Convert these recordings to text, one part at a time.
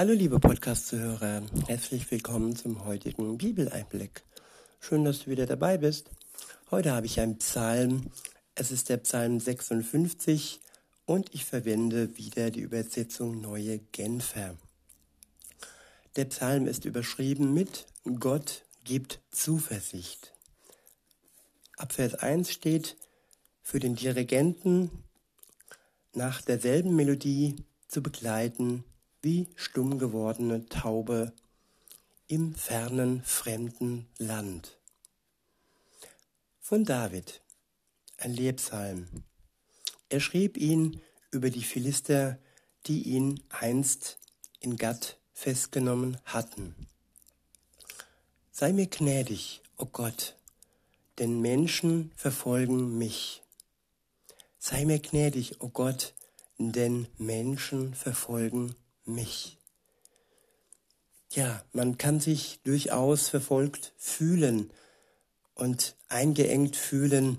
Hallo liebe Podcast-Zuhörer, herzlich willkommen zum heutigen Bibeleinblick. Schön, dass du wieder dabei bist. Heute habe ich einen Psalm. Es ist der Psalm 56 und ich verwende wieder die Übersetzung Neue Genfer. Der Psalm ist überschrieben mit Gott gibt Zuversicht. Ab Vers 1 steht für den Dirigenten nach derselben Melodie zu begleiten wie stumm gewordene Taube im fernen fremden Land. Von David, ein Lebpsalm. Er schrieb ihn über die Philister, die ihn einst in Gatt festgenommen hatten. Sei mir gnädig, o oh Gott, denn Menschen verfolgen mich. Sei mir gnädig, o oh Gott, denn Menschen verfolgen mich. Ja, man kann sich durchaus verfolgt fühlen und eingeengt fühlen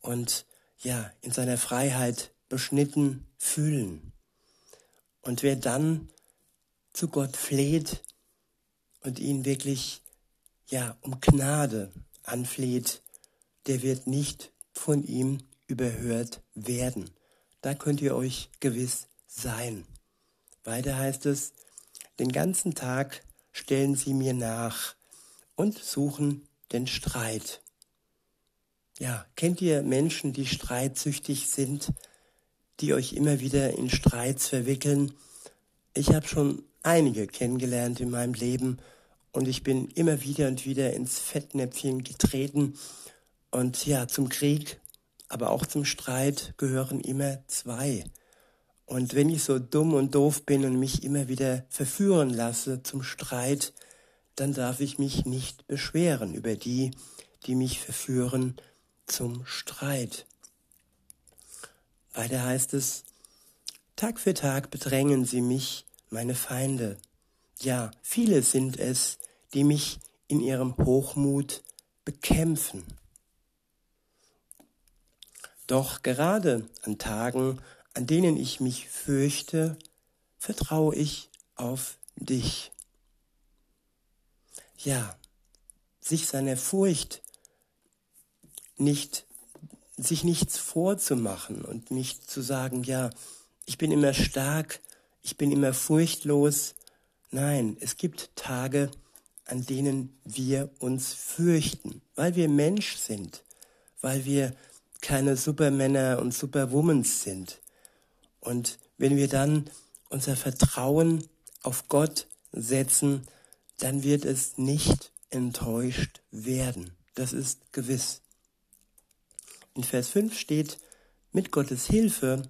und ja, in seiner Freiheit beschnitten fühlen. Und wer dann zu Gott fleht und ihn wirklich ja um Gnade anfleht, der wird nicht von ihm überhört werden. Da könnt ihr euch gewiss sein. Weiter heißt es, den ganzen Tag stellen sie mir nach und suchen den Streit. Ja, kennt ihr Menschen, die streitsüchtig sind, die euch immer wieder in Streits verwickeln? Ich habe schon einige kennengelernt in meinem Leben und ich bin immer wieder und wieder ins Fettnäpfchen getreten. Und ja, zum Krieg, aber auch zum Streit gehören immer zwei. Und wenn ich so dumm und doof bin und mich immer wieder verführen lasse zum Streit, dann darf ich mich nicht beschweren über die, die mich verführen zum Streit. Weiter heißt es, Tag für Tag bedrängen sie mich, meine Feinde. Ja, viele sind es, die mich in ihrem Hochmut bekämpfen. Doch gerade an Tagen, an denen ich mich fürchte, vertraue ich auf dich. Ja, sich seiner Furcht nicht, sich nichts vorzumachen und nicht zu sagen, ja, ich bin immer stark, ich bin immer furchtlos. Nein, es gibt Tage, an denen wir uns fürchten, weil wir Mensch sind, weil wir keine Supermänner und Superwomans sind. Und wenn wir dann unser Vertrauen auf Gott setzen, dann wird es nicht enttäuscht werden. Das ist gewiss. In Vers 5 steht, mit Gottes Hilfe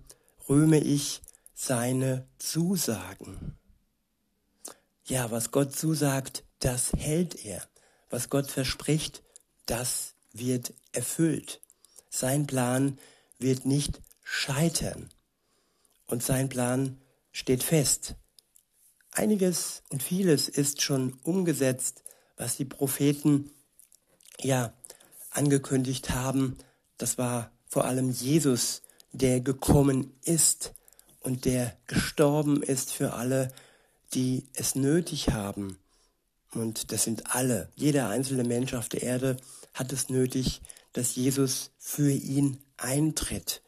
rühme ich seine Zusagen. Ja, was Gott zusagt, das hält er. Was Gott verspricht, das wird erfüllt. Sein Plan wird nicht scheitern und sein Plan steht fest. Einiges und vieles ist schon umgesetzt, was die Propheten ja angekündigt haben. Das war vor allem Jesus, der gekommen ist und der gestorben ist für alle, die es nötig haben. Und das sind alle. Jeder einzelne Mensch auf der Erde hat es nötig, dass Jesus für ihn eintritt.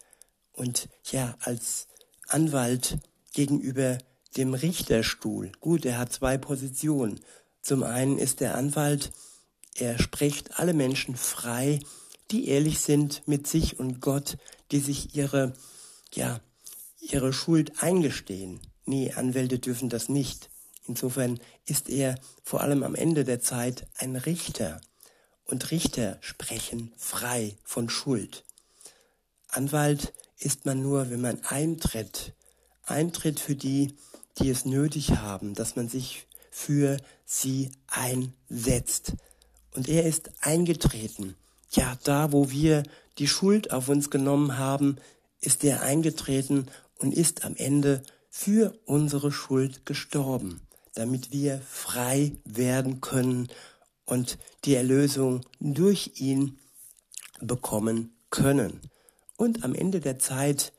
Und ja, als Anwalt gegenüber dem Richterstuhl. Gut, er hat zwei Positionen. Zum einen ist der Anwalt, er spricht alle Menschen frei, die ehrlich sind mit sich und Gott, die sich ihre, ja, ihre Schuld eingestehen. Nee, Anwälte dürfen das nicht. Insofern ist er vor allem am Ende der Zeit ein Richter. Und Richter sprechen frei von Schuld. Anwalt ist man nur, wenn man eintritt. Eintritt für die, die es nötig haben, dass man sich für sie einsetzt. Und er ist eingetreten. Ja, da, wo wir die Schuld auf uns genommen haben, ist er eingetreten und ist am Ende für unsere Schuld gestorben, damit wir frei werden können und die Erlösung durch ihn bekommen können. Und am Ende der Zeit,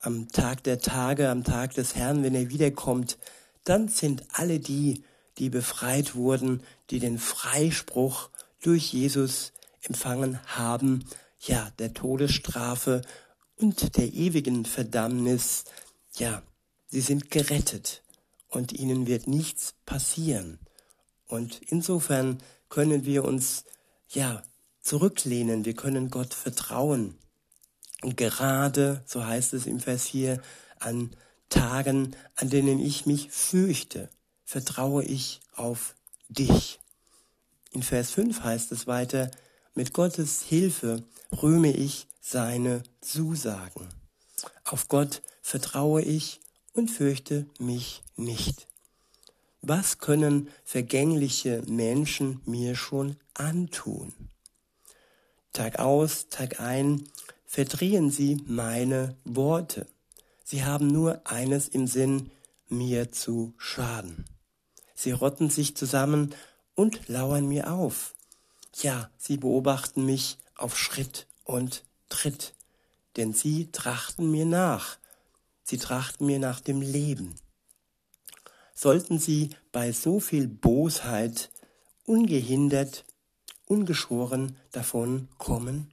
am Tag der Tage, am Tag des Herrn, wenn er wiederkommt, dann sind alle die, die befreit wurden, die den Freispruch durch Jesus empfangen haben, ja, der Todesstrafe und der ewigen Verdammnis, ja, sie sind gerettet und ihnen wird nichts passieren. Und insofern können wir uns, ja, zurücklehnen, wir können Gott vertrauen. Gerade, so heißt es im Vers 4, an Tagen, an denen ich mich fürchte, vertraue ich auf dich. In Vers 5 heißt es weiter, mit Gottes Hilfe rühme ich seine Zusagen. Auf Gott vertraue ich und fürchte mich nicht. Was können vergängliche Menschen mir schon antun? Tag aus, Tag ein verdrehen sie meine Worte. Sie haben nur eines im Sinn, mir zu schaden. Sie rotten sich zusammen und lauern mir auf. Ja, sie beobachten mich auf Schritt und Tritt, denn sie trachten mir nach. Sie trachten mir nach dem Leben. Sollten sie bei so viel Bosheit ungehindert ungeschoren davon kommen?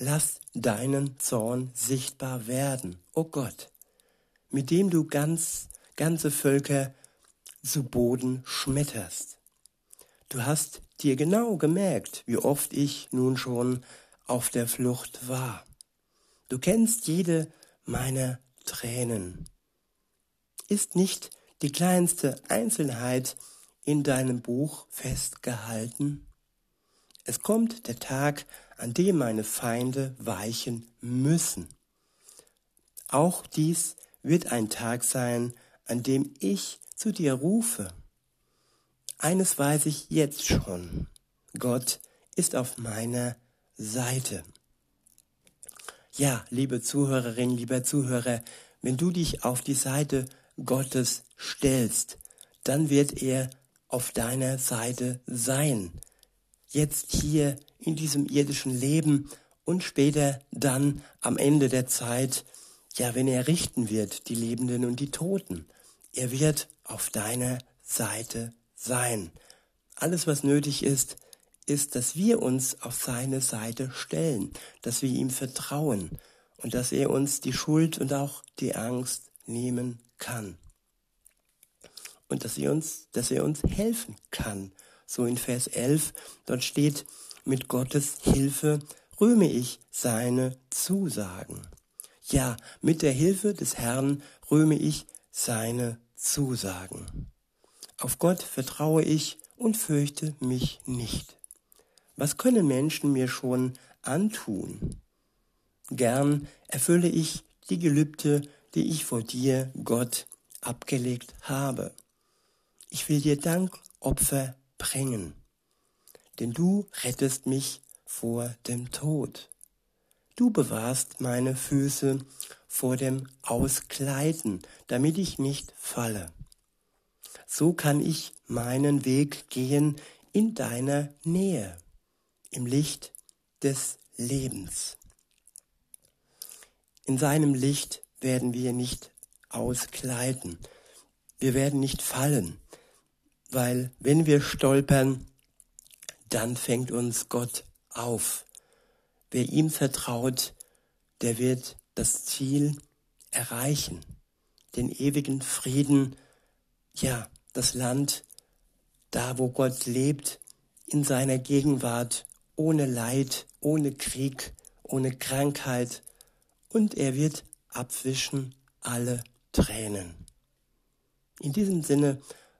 Lass deinen Zorn sichtbar werden, o oh Gott, mit dem du ganz, ganze Völker zu Boden schmetterst. Du hast dir genau gemerkt, wie oft ich nun schon auf der Flucht war. Du kennst jede meiner Tränen. Ist nicht die kleinste Einzelheit in deinem Buch festgehalten? Es kommt der Tag, an dem meine Feinde weichen müssen. Auch dies wird ein Tag sein, an dem ich zu dir rufe. Eines weiß ich jetzt schon. Gott ist auf meiner Seite. Ja, liebe Zuhörerin, lieber Zuhörer, wenn du dich auf die Seite Gottes stellst, dann wird er auf deiner Seite sein jetzt hier in diesem irdischen Leben und später dann am Ende der Zeit, ja, wenn er richten wird, die Lebenden und die Toten. Er wird auf deiner Seite sein. Alles, was nötig ist, ist, dass wir uns auf seine Seite stellen, dass wir ihm vertrauen und dass er uns die Schuld und auch die Angst nehmen kann. Und dass er uns, dass er uns helfen kann so in Vers 11, dort steht, mit Gottes Hilfe rühme ich seine Zusagen. Ja, mit der Hilfe des Herrn rühme ich seine Zusagen. Auf Gott vertraue ich und fürchte mich nicht. Was können Menschen mir schon antun? Gern erfülle ich die Gelübde, die ich vor dir, Gott, abgelegt habe. Ich will dir Dankopfer bringen, denn du rettest mich vor dem Tod. Du bewahrst meine Füße vor dem Auskleiden, damit ich nicht falle. So kann ich meinen Weg gehen in deiner Nähe, im Licht des Lebens. In seinem Licht werden wir nicht auskleiden. Wir werden nicht fallen weil wenn wir stolpern, dann fängt uns Gott auf. Wer ihm vertraut, der wird das Ziel erreichen, den ewigen Frieden, ja, das Land, da wo Gott lebt, in seiner Gegenwart, ohne Leid, ohne Krieg, ohne Krankheit, und er wird abwischen alle Tränen. In diesem Sinne